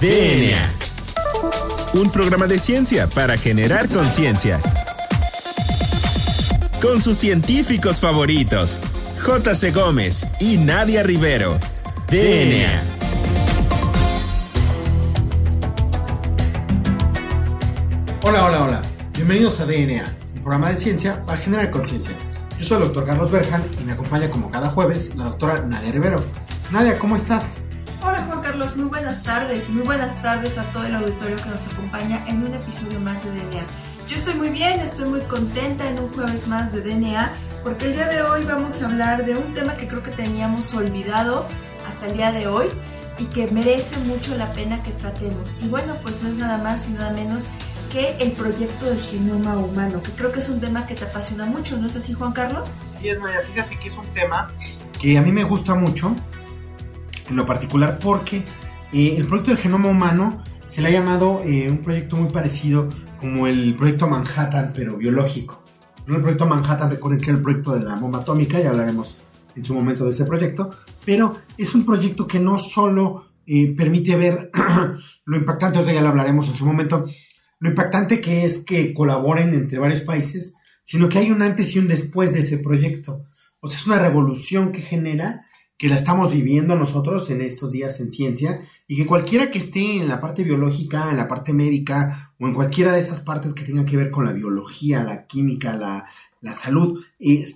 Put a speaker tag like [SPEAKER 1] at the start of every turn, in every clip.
[SPEAKER 1] DNA. Un programa de ciencia para generar conciencia. Con sus científicos favoritos, J.C. Gómez y Nadia Rivero. DNA.
[SPEAKER 2] Hola, hola, hola. Bienvenidos a DNA, un programa de ciencia para generar conciencia. Yo soy el doctor Carlos Berjan y me acompaña como cada jueves la doctora Nadia Rivero. Nadia, ¿cómo estás?
[SPEAKER 3] Hola Juan Carlos, muy buenas tardes y muy buenas tardes a todo el auditorio que nos acompaña en un episodio más de DNA. Yo estoy muy bien, estoy muy contenta en un jueves más de DNA porque el día de hoy vamos a hablar de un tema que creo que teníamos olvidado hasta el día de hoy y que merece mucho la pena que tratemos. Y bueno, pues no es nada más y nada menos que el proyecto del genoma humano, que creo que es un tema que te apasiona mucho, ¿no es así Juan Carlos?
[SPEAKER 2] Sí, es Nadia, fíjate que es un tema que a mí me gusta mucho en lo particular porque eh, el proyecto del genoma humano se le ha llamado eh, un proyecto muy parecido como el proyecto Manhattan, pero biológico. No el proyecto Manhattan, recuerden que era el proyecto de la bomba atómica, ya hablaremos en su momento de ese proyecto, pero es un proyecto que no solo eh, permite ver lo impactante, ahorita ya lo hablaremos en su momento, lo impactante que es que colaboren entre varios países, sino que hay un antes y un después de ese proyecto. O sea, es una revolución que genera que la estamos viviendo nosotros en estos días en ciencia y que cualquiera que esté en la parte biológica, en la parte médica o en cualquiera de esas partes que tenga que ver con la biología, la química, la, salud,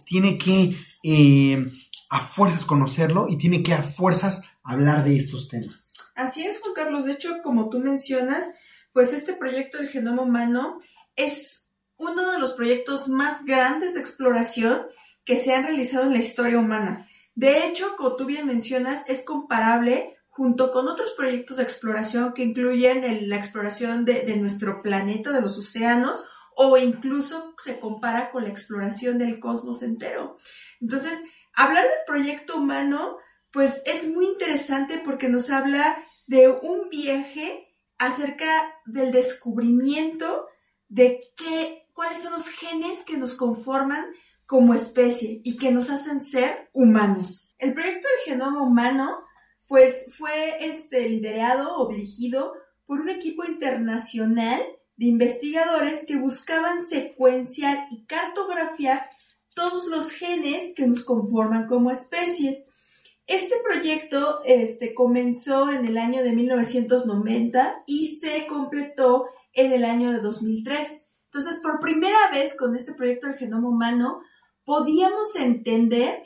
[SPEAKER 2] tiene que eh, a fuerzas conocerlo y tiene que a fuerzas hablar de estos temas.
[SPEAKER 3] Así es, Juan Carlos. De hecho, como tú mencionas, pues este proyecto del genoma humano es uno de los proyectos más grandes de exploración que se han realizado en la historia humana. De hecho, como tú bien mencionas, es comparable junto con otros proyectos de exploración que incluyen la exploración de, nuestro planeta, de los océanos, o incluso se compara con la exploración del cosmos entero. Entonces, hablar del proyecto humano, pues es muy interesante porque nos habla de un viaje acerca del descubrimiento de qué, cuáles son los genes que nos conforman como especie y que nos hacen ser humanos. El proyecto del genoma humano, pues fue este, liderado o dirigido por un equipo internacional de investigadores que buscaban secuenciar y cartografiar todos los genes que nos conforman como especie. Este proyecto este, comenzó en el año de 1990 y se completó en el año de 2003. Entonces, por primera vez con este proyecto del genoma humano, podíamos entender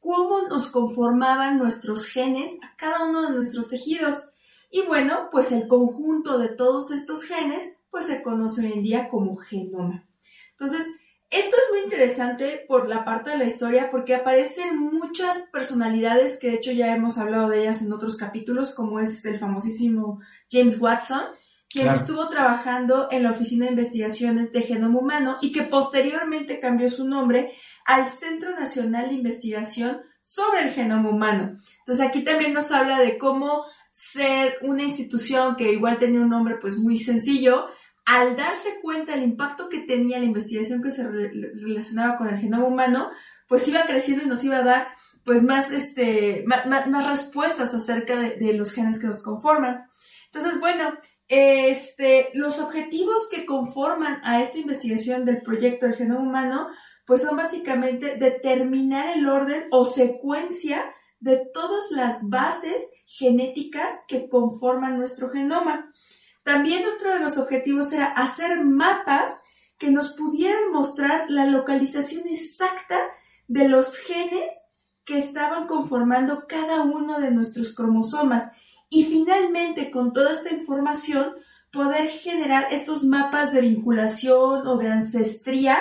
[SPEAKER 3] cómo nos conformaban nuestros genes a cada uno de nuestros tejidos. Y bueno, pues el conjunto de todos estos genes, pues se conoce hoy en día como genoma. Entonces, esto es muy interesante por la parte de la historia porque aparecen muchas personalidades que de hecho ya hemos hablado de ellas en otros capítulos, como es el famosísimo James Watson, quien estuvo trabajando en la Oficina de Investigaciones de Genoma Humano y que posteriormente cambió su nombre al Centro Nacional de Investigación sobre el Genoma Humano. Entonces aquí también nos habla de cómo ser una institución que igual tenía un nombre pues muy sencillo, al darse cuenta del impacto que tenía la investigación que se relacionaba con el genoma humano, pues iba creciendo y nos iba a dar pues más, este, más, respuestas acerca de, de, los genes que nos conforman. Entonces, bueno, este, los objetivos que conforman a esta investigación del proyecto del genoma humano, pues son básicamente determinar el orden o secuencia de todas las bases genéticas que conforman nuestro genoma. También otro de los objetivos era hacer mapas que nos pudieran mostrar la localización exacta de los genes que estaban conformando cada uno de nuestros cromosomas y finalmente con toda esta información poder generar estos mapas de vinculación o de ancestría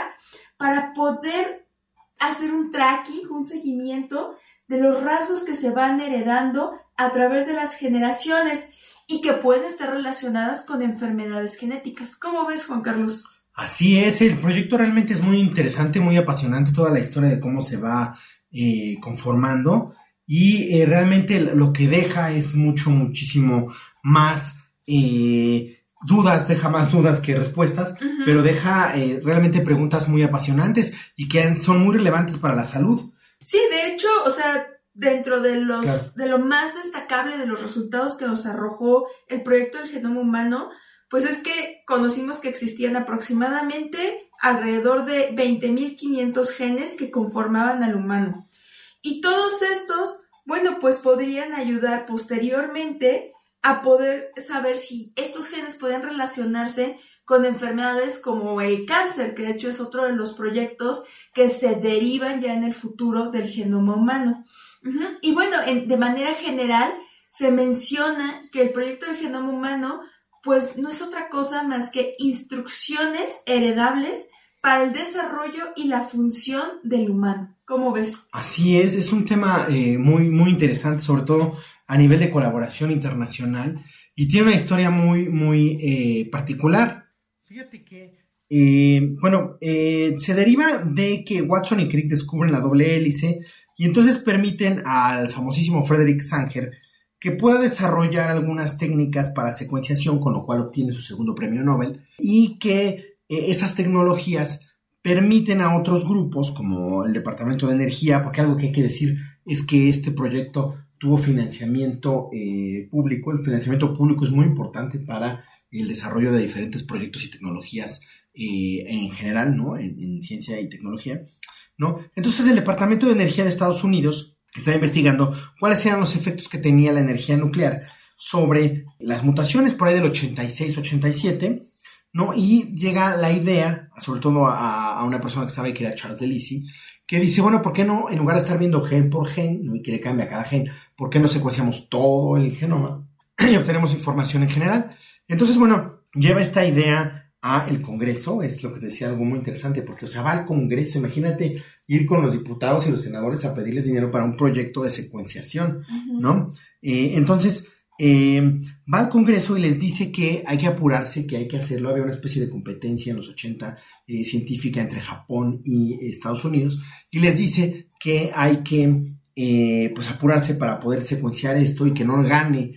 [SPEAKER 3] para poder hacer un tracking, un seguimiento de los rasgos que se van heredando a través de las generaciones y que pueden estar relacionadas con enfermedades genéticas. ¿Cómo ves, Juan Carlos?
[SPEAKER 2] Así es, el proyecto realmente es muy interesante, muy apasionante, toda la historia de cómo se va eh, conformando y eh, realmente lo que deja es mucho, muchísimo más eh, dudas, deja más dudas que respuestas, pero deja eh, realmente preguntas muy apasionantes y que son muy relevantes para la salud.
[SPEAKER 3] Sí, de hecho, o sea, dentro de los de lo más destacable de los resultados que nos arrojó el proyecto del genoma humano, pues es que conocimos que existían aproximadamente alrededor de 20.500 genes que conformaban al humano. Y todos estos, bueno, pues podrían ayudar posteriormente a poder saber si estos genes pueden relacionarse con enfermedades como el cáncer, que de hecho es otro de los proyectos que se derivan ya en el futuro del genoma humano. Y bueno, de manera general se menciona que el proyecto del genoma humano pues no es otra cosa más que instrucciones heredables para el desarrollo y la función del humano. ¿Cómo ves?
[SPEAKER 2] Así es, es un tema eh, muy, muy interesante, sobre todo a nivel de colaboración internacional y tiene una historia muy, muy eh, particular. Fíjate que, eh, bueno, se deriva de que Watson y Crick descubren la doble hélice y entonces permiten al famosísimo Frederick Sanger que pueda desarrollar algunas técnicas para secuenciación, con lo cual obtiene su segundo premio Nobel, y que eh, esas tecnologías permiten a otros grupos, como el Departamento de Energía, porque algo que hay que decir es que este proyecto tuvo financiamiento eh, público, el financiamiento público es muy importante para el desarrollo de diferentes proyectos y tecnologías eh, en general, ¿no? En, en, ciencia y tecnología, ¿no? Entonces el Departamento de Energía de Estados Unidos estaba investigando cuáles eran los efectos que tenía la energía nuclear sobre las mutaciones por ahí del 86-87, ¿no? Y llega la idea, sobre todo a, una persona que estaba ahí, que era Charles Delisi, que dice, bueno, ¿por qué no, en lugar de estar viendo gen por gen, ¿no? y que le cambia a cada gen, ¿por qué no secuenciamos todo el genoma y obtenemos información en general? Entonces, bueno, lleva esta idea a el Congreso, es lo que decía algo muy interesante, porque, o sea, va al Congreso, imagínate ir con los diputados y los senadores a pedirles dinero para un proyecto de secuenciación, ¿no? Eh, entonces, eh, va al Congreso y les dice que hay que apurarse, que hay que hacerlo. Había una especie de competencia en los 80 eh, científica entre Japón y Estados Unidos, y les dice que hay que pues apurarse para poder secuenciar esto y que no gane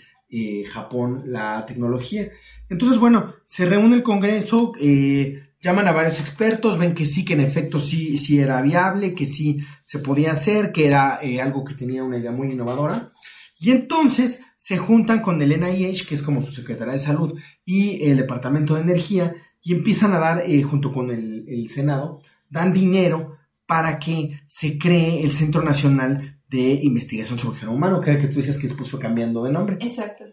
[SPEAKER 2] Japón la tecnología. Entonces, bueno, se reúne el Congreso, eh, llaman a varios expertos, ven que sí, que en efecto sí, sí era viable, que sí se podía hacer, que era eh, algo que tenía una idea muy innovadora. Y entonces se juntan con el NIH, que es como su secretaria de salud, y el Departamento de Energía, y empiezan a dar, eh, junto con el, el, Senado, dan dinero para que se cree el Centro Nacional de Investigación sobre el Genoma Humano, que que tú decías que después fue cambiando de nombre.
[SPEAKER 3] Exacto.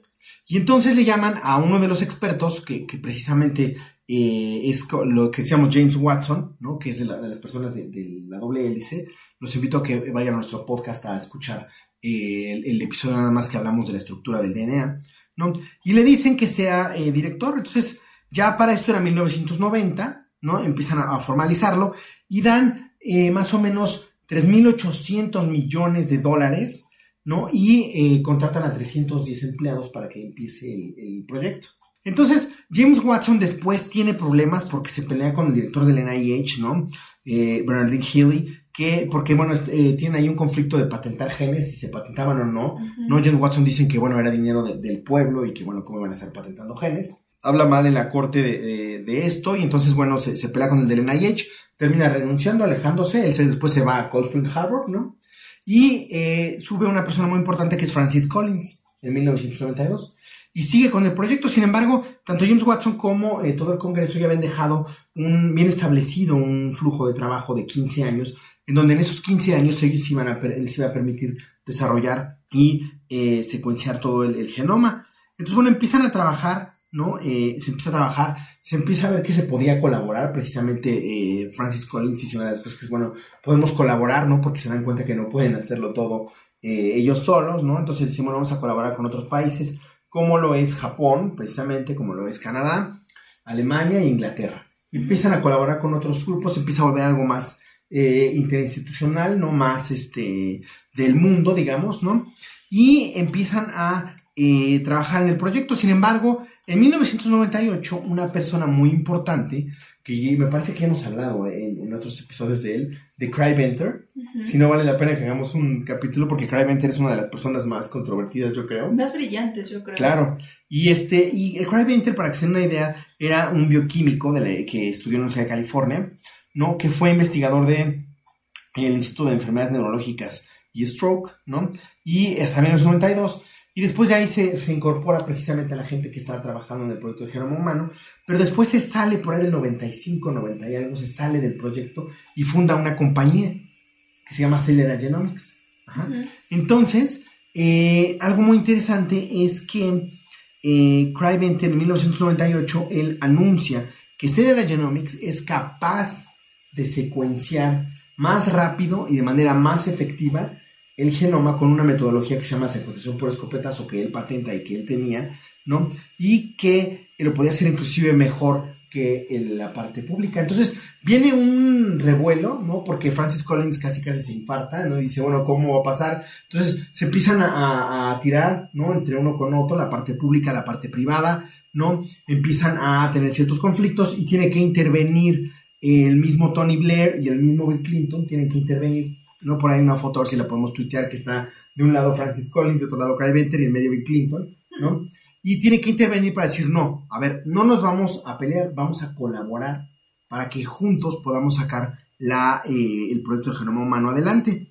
[SPEAKER 2] Y entonces le llaman a uno de los expertos, que, precisamente eh, es lo que decíamos James Watson, ¿no? que es de, las personas de, la doble hélice. Los invito a que vayan a nuestro podcast a escuchar eh, el, episodio nada más que hablamos de la estructura del DNA. ¿no? Y le dicen que sea eh, director. Entonces, ya para esto era 1990, ¿no? Empiezan a, formalizarlo y dan más o menos 3.800 millones de dólares ¿no? Y eh, contratan a 310 empleados para que empiece el, proyecto. Entonces, James Watson después tiene problemas porque se pelea con el director del NIH, ¿no? Eh, Bernard Healy, que, porque, bueno, este, eh, tienen ahí un conflicto de patentar genes, si se patentaban o no, ¿no? James Watson dicen que, bueno, era dinero del pueblo y que, bueno, ¿cómo van a estar patentando genes? Habla mal en la corte de, esto y entonces, bueno, se, se, pelea con el del NIH, termina renunciando, alejándose, él se, después se va a Cold Spring Harbor, ¿no? Y eh, sube una persona muy importante que es Francis Collins en 1992 y sigue con el proyecto. Sin embargo, tanto James Watson como eh, todo el Congreso ya habían dejado un bien establecido un flujo de trabajo de 15 años, en donde en esos 15 años ellos iban a, les iba a permitir desarrollar y eh, secuenciar todo el, genoma. Entonces, bueno, empiezan a trabajar, ¿no? se empieza a trabajar se empieza a ver que se podía colaborar. Precisamente eh, Francis Collins dice una de las cosas que es, bueno, podemos colaborar, ¿no? Porque se dan cuenta que no pueden hacerlo todo eh, ellos solos, ¿no? Entonces decimos, vamos a colaborar con otros países, como lo es Japón, precisamente, como lo es Canadá, Alemania e Inglaterra. Empiezan a colaborar con otros grupos, empieza a volver algo más eh, interinstitucional, ¿no? Más este, del mundo, digamos, ¿no? Y empiezan a trabajar en el proyecto. Sin embargo, en 1998, una persona muy importante, que me parece que ya hemos hablado en, otros episodios de él, de Cry Venter. Si no vale la pena que hagamos un capítulo porque Cry Venter es una de las personas más controvertidas, yo creo.
[SPEAKER 3] Más brillantes, yo creo.
[SPEAKER 2] Claro. Y este, y el Cry Venter, para que se den una idea, era un bioquímico de que estudió en la Universidad de California, ¿no? Que fue investigador de el Instituto de Enfermedades Neurológicas y stroke, ¿no? Y hasta 1992. Y después de ahí se, se, incorpora precisamente a la gente que estaba trabajando en el proyecto del genoma humano, pero después se sale por ahí del 95, 90 y algo, se sale del proyecto y funda una compañía que se llama Celera Genomics. Entonces, eh, algo muy interesante es que eh, en 1998 él anuncia que Celera Genomics es capaz de secuenciar más rápido y de manera más efectiva el genoma con una metodología que se llama secuenciación por escopetas o que él patenta y que él tenía, ¿no? Y que lo podía hacer inclusive mejor que la parte pública. Entonces viene un revuelo, ¿no? Porque Francis Collins casi casi se infarta, ¿no? Y dice, bueno, ¿cómo va a pasar? Entonces se empiezan a, tirar, ¿no? Entre uno con otro, la parte pública, la parte privada, ¿no? Empiezan a tener ciertos conflictos y tiene que intervenir el mismo Tony Blair y el mismo Bill Clinton, tienen que intervenir ¿no? Por ahí una foto, a ver si la podemos tuitear, que está de un lado Francis Collins, de otro lado Craig Venter y en medio Bill Clinton, ¿no? Y tiene que intervenir para decir, no, a ver, no nos vamos a pelear, vamos a colaborar para que juntos podamos sacar la, eh, el proyecto del genoma humano adelante.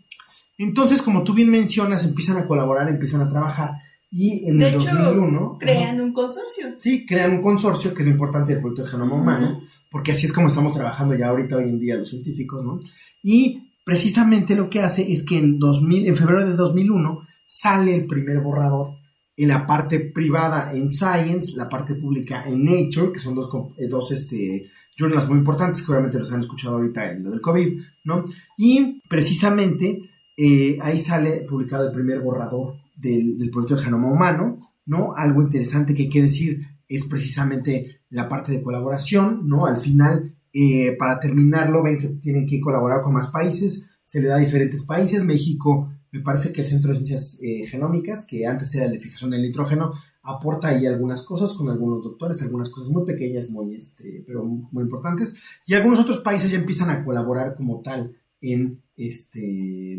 [SPEAKER 2] Entonces, como tú bien mencionas, empiezan a colaborar, empiezan a trabajar. Y en
[SPEAKER 3] de
[SPEAKER 2] el
[SPEAKER 3] hecho,
[SPEAKER 2] 2001...
[SPEAKER 3] Crean un consorcio.
[SPEAKER 2] Sí, crean un consorcio, que es lo importante del proyecto del genoma humano, porque así es como estamos trabajando ya ahorita, hoy en día, los científicos, ¿no? Y precisamente lo que hace es que en, 2000, en febrero de 2001 sale el primer borrador en la parte privada en Science, la parte pública en Nature, que son dos, eh, dos este, journals muy importantes, seguramente los han escuchado ahorita en lo del COVID, ¿no? Y precisamente eh, ahí sale publicado el primer borrador del, del proyecto del genoma humano, ¿no? Algo interesante que hay que decir es precisamente la parte de colaboración, ¿no? Al final eh, para terminarlo, ven que tienen que colaborar con más países, se le da a diferentes países. México, me parece que el Centro de Ciencias eh, Genómicas, que antes era el de fijación del nitrógeno, aporta ahí algunas cosas con algunos doctores, algunas cosas muy pequeñas, muy, este, pero muy importantes. Y algunos otros países ya empiezan a colaborar como tal en este,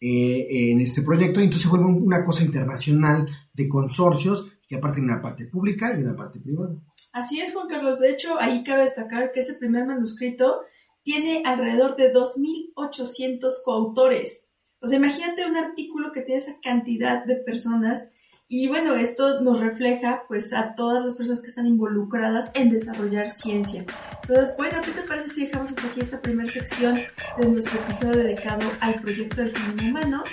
[SPEAKER 2] eh, en este proyecto. Y entonces se vuelve una cosa internacional de consorcios que aparte hay una parte pública y una parte privada.
[SPEAKER 3] Así es, Juan Carlos. De hecho, ahí cabe destacar que ese primer manuscrito tiene alrededor de 2.800 coautores. O sea, imagínate un artículo que tiene esa cantidad de personas y bueno, esto nos refleja pues a todas las personas que están involucradas en desarrollar ciencia. Entonces, bueno, ¿qué te parece si dejamos hasta aquí esta primera sección de nuestro episodio dedicado al proyecto del genoma humano?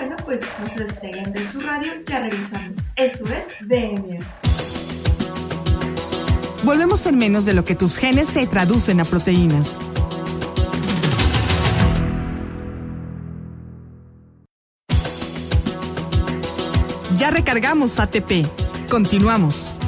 [SPEAKER 3] Bueno, pues no se despeguen de su radio, ya regresamos. Esto es DNA.
[SPEAKER 4] Volvemos en menos de lo que tus genes se traducen a proteínas. Ya recargamos ATP. Continuamos.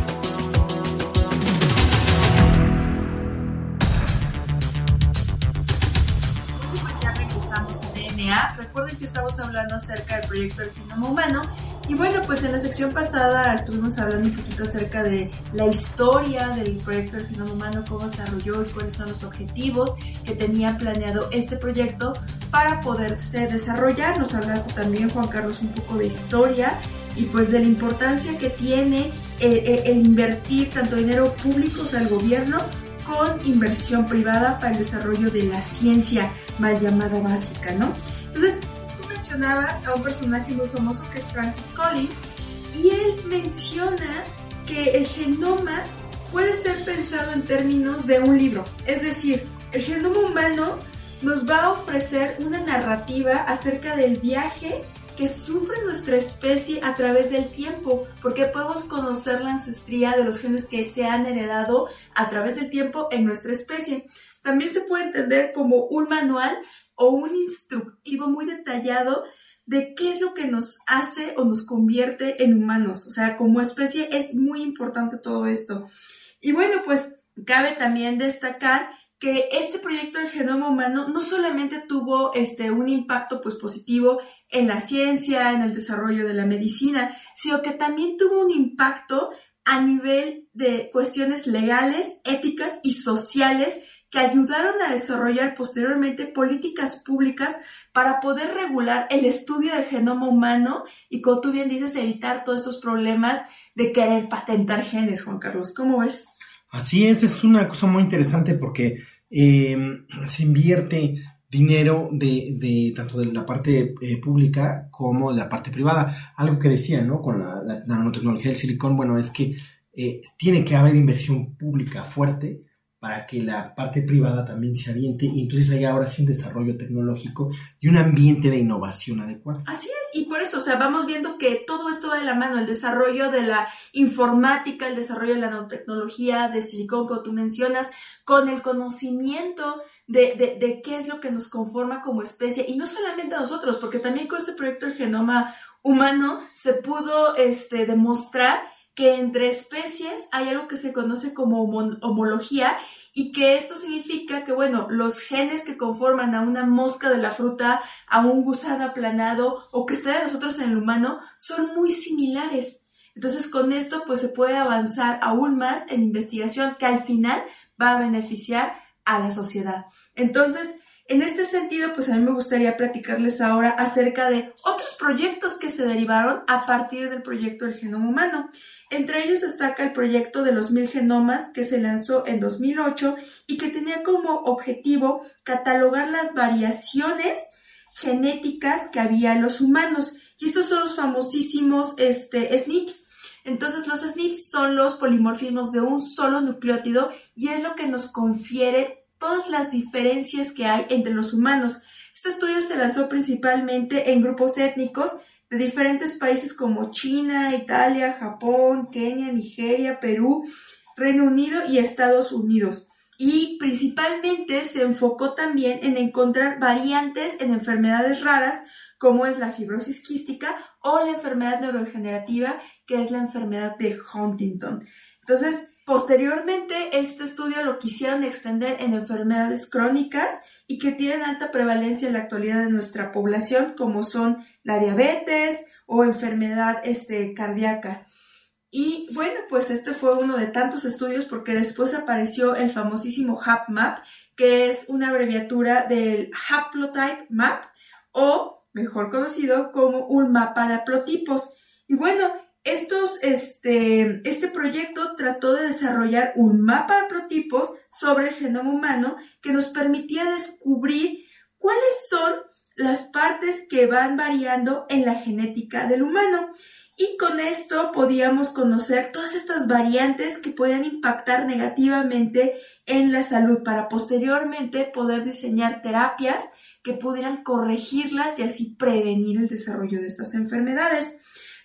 [SPEAKER 3] Acerca del proyecto del genoma humano y bueno, pues en la sección pasada estuvimos hablando un poquito acerca de la historia del proyecto del genoma humano, cómo se desarrolló y cuáles son los objetivos que tenía planeado este proyecto para poderse desarrollar. Nos hablaste también, Juan Carlos, un poco de historia y pues de la importancia que tiene el, eh, eh, el invertir tanto dinero público, o sea, el gobierno, con inversión privada para el desarrollo de la ciencia mal llamada básica, ¿no? Entonces, a un personaje muy famoso que es Francis Collins y él menciona que el genoma puede ser pensado en términos de un libro. Es decir, el genoma humano nos va a ofrecer una narrativa acerca del viaje que sufre nuestra especie a través del tiempo, porque podemos conocer la ancestría de los genes que se han heredado a través del tiempo en nuestra especie. También se puede entender como un manual o un instructivo muy detallado de qué es lo que nos hace o nos convierte en humanos. O sea, como especie es muy importante todo esto. Y bueno, pues cabe también destacar que este proyecto del genoma humano no solamente tuvo este, un impacto pues, positivo en la ciencia, en el desarrollo de la medicina, sino que también tuvo un impacto a nivel de cuestiones legales, éticas y sociales que ayudaron a desarrollar posteriormente políticas públicas para poder regular el estudio del genoma humano y, como tú bien dices, evitar todos estos problemas de querer patentar genes, Juan Carlos. ¿Cómo ves?
[SPEAKER 2] Así es, es una cosa muy interesante porque eh, se invierte dinero de, de, tanto de la parte eh, pública como de la parte privada. Algo que decía, ¿no? Con la, la nanotecnología del silicón, bueno, es que eh, tiene que haber inversión pública fuerte para que la parte privada también se aviente y entonces hay ahora sí un desarrollo tecnológico y un ambiente de innovación adecuado.
[SPEAKER 3] Así es, y por eso, o sea, vamos viendo que todo esto va de la mano, el desarrollo de la informática, el desarrollo de la nanotecnología, de silicón, como tú mencionas, con el conocimiento de, de, de qué es lo que nos conforma como especie, y no solamente a nosotros, porque también con este proyecto del genoma humano se pudo este, demostrar que entre especies hay algo que se conoce como homología y que esto significa que, bueno, los genes que conforman a una mosca de la fruta, a un gusano aplanado o que está de nosotros en el humano son muy similares. Entonces, con esto, pues se puede avanzar aún más en investigación que al final va a beneficiar a la sociedad. Entonces, en este sentido, pues a mí me gustaría platicarles ahora acerca de otros proyectos que se derivaron a partir del proyecto del genoma humano. Entre ellos destaca el proyecto de los mil genomas que se lanzó en 2008 y que tenía como objetivo catalogar las variaciones genéticas que había en los humanos. Y estos son los famosísimos este, SNPs. Entonces los SNPs son los polimorfismos de un solo nucleótido y es lo que nos confiere todas las diferencias que hay entre los humanos. Este estudio se lanzó principalmente en grupos étnicos de diferentes países como China, Italia, Japón, Kenia, Nigeria, Perú, Reino Unido y Estados Unidos. Y principalmente se enfocó también en encontrar variantes en enfermedades raras como es la fibrosis quística o la enfermedad neurodegenerativa que es la enfermedad de Huntington. Entonces, posteriormente este estudio lo quisieron extender en enfermedades crónicas y que tienen alta prevalencia en la actualidad de nuestra población, como son la diabetes o enfermedad este, cardíaca. Y bueno, pues este fue uno de tantos estudios porque después apareció el famosísimo HapMap, que es una abreviatura del Haplotype Map o mejor conocido como un mapa de haplotipos. Y bueno, estos, este, este proyecto trató de desarrollar un mapa de protipos sobre el genoma humano que nos permitía descubrir cuáles son las partes que van variando en la genética del humano. Y con esto podíamos conocer todas estas variantes que pueden impactar negativamente en la salud para posteriormente poder diseñar terapias que pudieran corregirlas y así prevenir el desarrollo de estas enfermedades.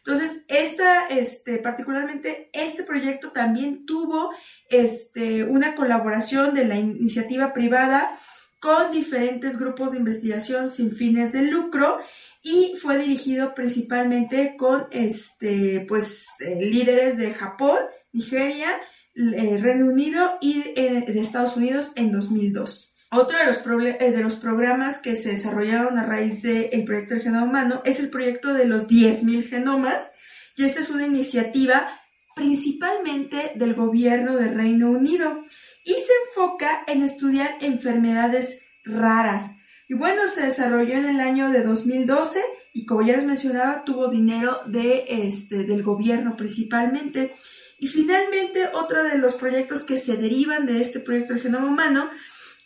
[SPEAKER 3] Entonces, esta, este, particularmente este proyecto también tuvo este, una colaboración de la iniciativa privada con diferentes grupos de investigación sin fines de lucro y fue dirigido principalmente con este, pues, eh, líderes de Japón, Nigeria, eh, Reino Unido y eh, de Estados Unidos en 2002. Otro de los, eh, de los programas que se desarrollaron a raíz del proyecto del genoma humano es el proyecto de los 10.000 genomas y esta es una iniciativa principalmente del gobierno del Reino Unido y se enfoca en estudiar enfermedades raras. Y bueno, se desarrolló en el año de 2012 y como ya les mencionaba, tuvo dinero de, este, del gobierno principalmente. Y finalmente, otro de los proyectos que se derivan de este proyecto del genoma humano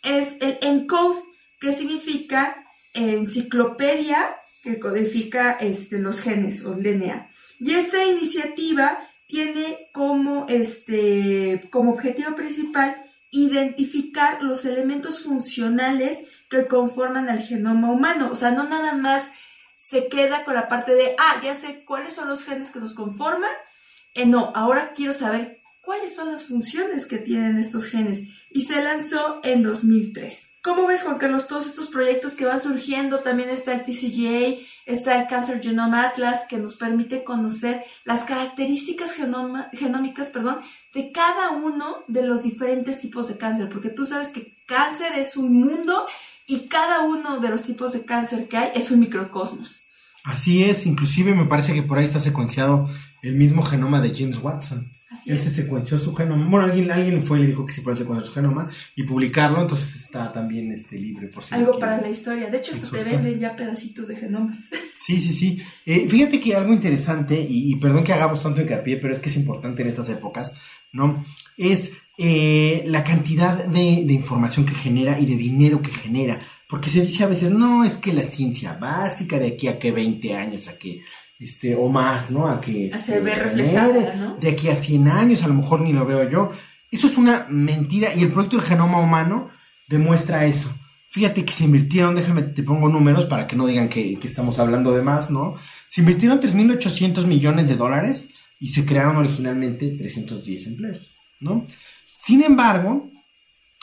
[SPEAKER 3] es el ENCODE, que significa enciclopedia que codifica este, los genes o DNA. Y esta iniciativa tiene como, este, como objetivo principal identificar los elementos funcionales que conforman al genoma humano. O sea, no nada más se queda con la parte de, ah, ya sé cuáles son los genes que nos conforman. Eh, no, ahora quiero saber cuáles son las funciones que tienen estos genes y se lanzó en 2003. ¿Cómo ves, Juan Carlos, todos estos proyectos que van surgiendo? También está el TCGA, está el Cancer Genome Atlas, que nos permite conocer las características genómicas perdón, de cada uno de los diferentes tipos de cáncer, porque tú sabes que cáncer es un mundo y cada uno de los tipos de cáncer que hay es un microcosmos.
[SPEAKER 2] Así es, inclusive me parece que por ahí está secuenciado el mismo genoma de James Watson. Él se secuenció su genoma. Bueno, alguien, alguien fue y le dijo que se puede secuenciar su genoma y publicarlo, entonces está también este, libre por
[SPEAKER 3] si Algo para la historia. De hecho, hasta te venden ya pedacitos de genomas.
[SPEAKER 2] Sí, sí, sí. Eh, fíjate que algo interesante, y, perdón que hagamos tanto hincapié, pero es que es importante en estas épocas, ¿no? Es eh, la cantidad de, de información que genera y de dinero que genera Porque se dice a veces, no, es que la ciencia básica de aquí a que 20 años, a que, este, o más, ¿no? A que... Este,
[SPEAKER 3] se ve reflejada,
[SPEAKER 2] genere,
[SPEAKER 3] ¿no?
[SPEAKER 2] De aquí a 100 años, a lo mejor ni lo veo yo. Eso es una mentira y el proyecto del genoma humano demuestra eso. Fíjate que se invirtieron, déjame, te pongo números para que no digan que, que estamos hablando de más, ¿no? Se invirtieron 3.800 millones de dólares y se crearon originalmente 310 empleos, ¿no? Sin embargo,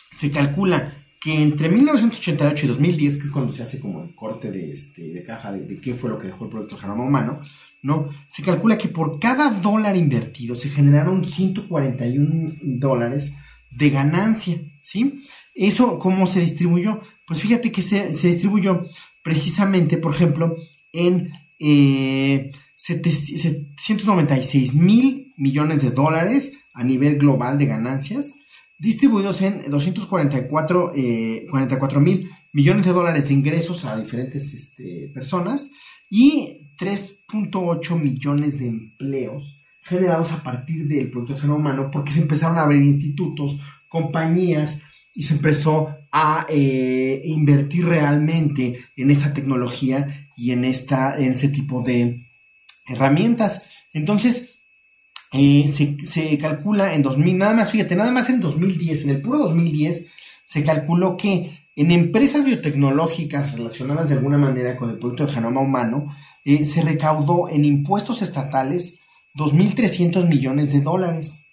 [SPEAKER 2] se calcula que entre 1988 y 2010, que es cuando se hace como el corte de, este, de caja de, qué fue lo que dejó el proyecto Genoma Humano, ¿no? Se calcula que por cada dólar invertido se generaron 141 dólares de ganancia, ¿sí? ¿Eso cómo se distribuyó? Pues fíjate que se, se distribuyó precisamente, por ejemplo, en eh, 796 mil millones de dólares a nivel global de ganancias, distribuidos en 244 eh, 44 mil millones de dólares de ingresos a diferentes este, personas y 3.8 millones de empleos generados a partir del producto del genoma humano porque se empezaron a abrir institutos, compañías y se empezó a eh, invertir realmente en esta tecnología y en, esta, en este tipo de herramientas. Entonces, eh, se, calcula en 2000, nada más, fíjate, nada más en 2010, en el puro 2010, se calculó que en empresas biotecnológicas relacionadas de alguna manera con el producto del genoma humano, eh, se recaudó en impuestos estatales 2.300 millones de dólares.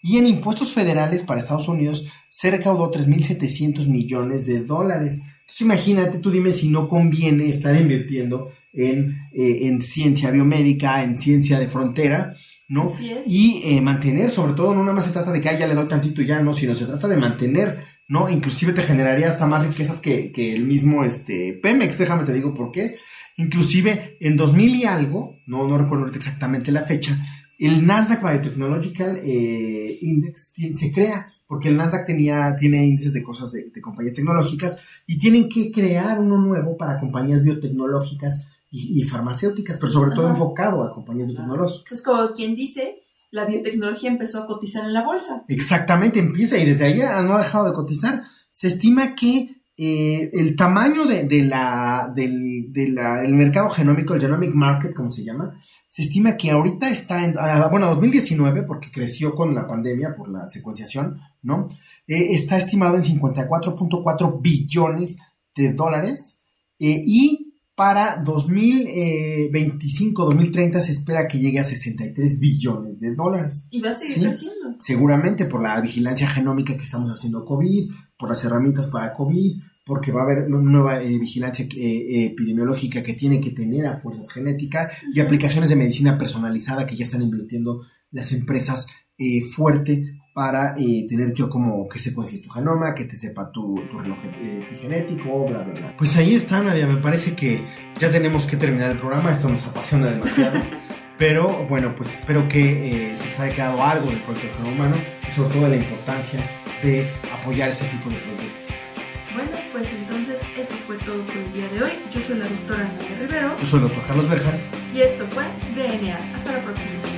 [SPEAKER 2] Y en impuestos federales para Estados Unidos se recaudó 3.700 millones de dólares. Entonces imagínate, tú dime si no conviene estar invirtiendo en, eh, en ciencia biomédica, en ciencia de frontera, ¿no? Y eh, mantener, sobre todo, no nada más se trata de que ah, ya le doy tantito ya, no, sino se trata de mantener, ¿no? Inclusive te generaría hasta más riquezas que, que el mismo este, Pemex, déjame te digo por qué. Inclusive en 2000 y algo, no, no recuerdo ahorita exactamente la fecha, el Nasdaq Biotechnological eh, Index se crea, porque el Nasdaq tenía, tiene índices de cosas de, de, compañías tecnológicas y tienen que crear uno nuevo para compañías biotecnológicas y, y farmacéuticas, pero sobre todo
[SPEAKER 3] Ajá.
[SPEAKER 2] enfocado a compañías biotecnológicas.
[SPEAKER 3] Es como quien dice, la biotecnología empezó a cotizar en la bolsa.
[SPEAKER 2] Exactamente, empieza y desde ahí no ha dejado de cotizar. Se estima que eh, el tamaño de, de la, del de la, el mercado genómico, el genomic market, como se llama, se estima que ahorita está en, ah, bueno, 2019, porque creció con la pandemia por la secuenciación, ¿no? Eh, está estimado en 54.4 billones de dólares eh, y para 2025-2030 se espera que llegue a 63 billones de dólares.
[SPEAKER 3] Y va a seguir
[SPEAKER 2] ¿Sí?
[SPEAKER 3] creciendo.
[SPEAKER 2] Seguramente por la vigilancia genómica que estamos haciendo COVID, por las herramientas para COVID, porque va a haber nueva eh, vigilancia eh, epidemiológica que tiene que tener a fuerzas genéticas y aplicaciones de medicina personalizada que ya están invirtiendo las empresas eh, fuerte para eh, tener yo como que secuencies tu genoma, que te sepa tu, tu reloj eh, epigenético, bla, bla, bla. Pues ahí está, Nadia. Me parece que ya tenemos que terminar el programa. Esto nos apasiona demasiado. Pero bueno, pues espero que eh, se les haya quedado algo del proyecto del genoma humano y sobre todo de la importancia de apoyar este tipo de proyectos.
[SPEAKER 3] Bueno, pues entonces esto fue todo por el día de hoy. Yo soy la doctora Nadia Rivero
[SPEAKER 2] Yo soy el doctor Carlos Berjan.
[SPEAKER 3] y esto fue DNA. Hasta la próxima.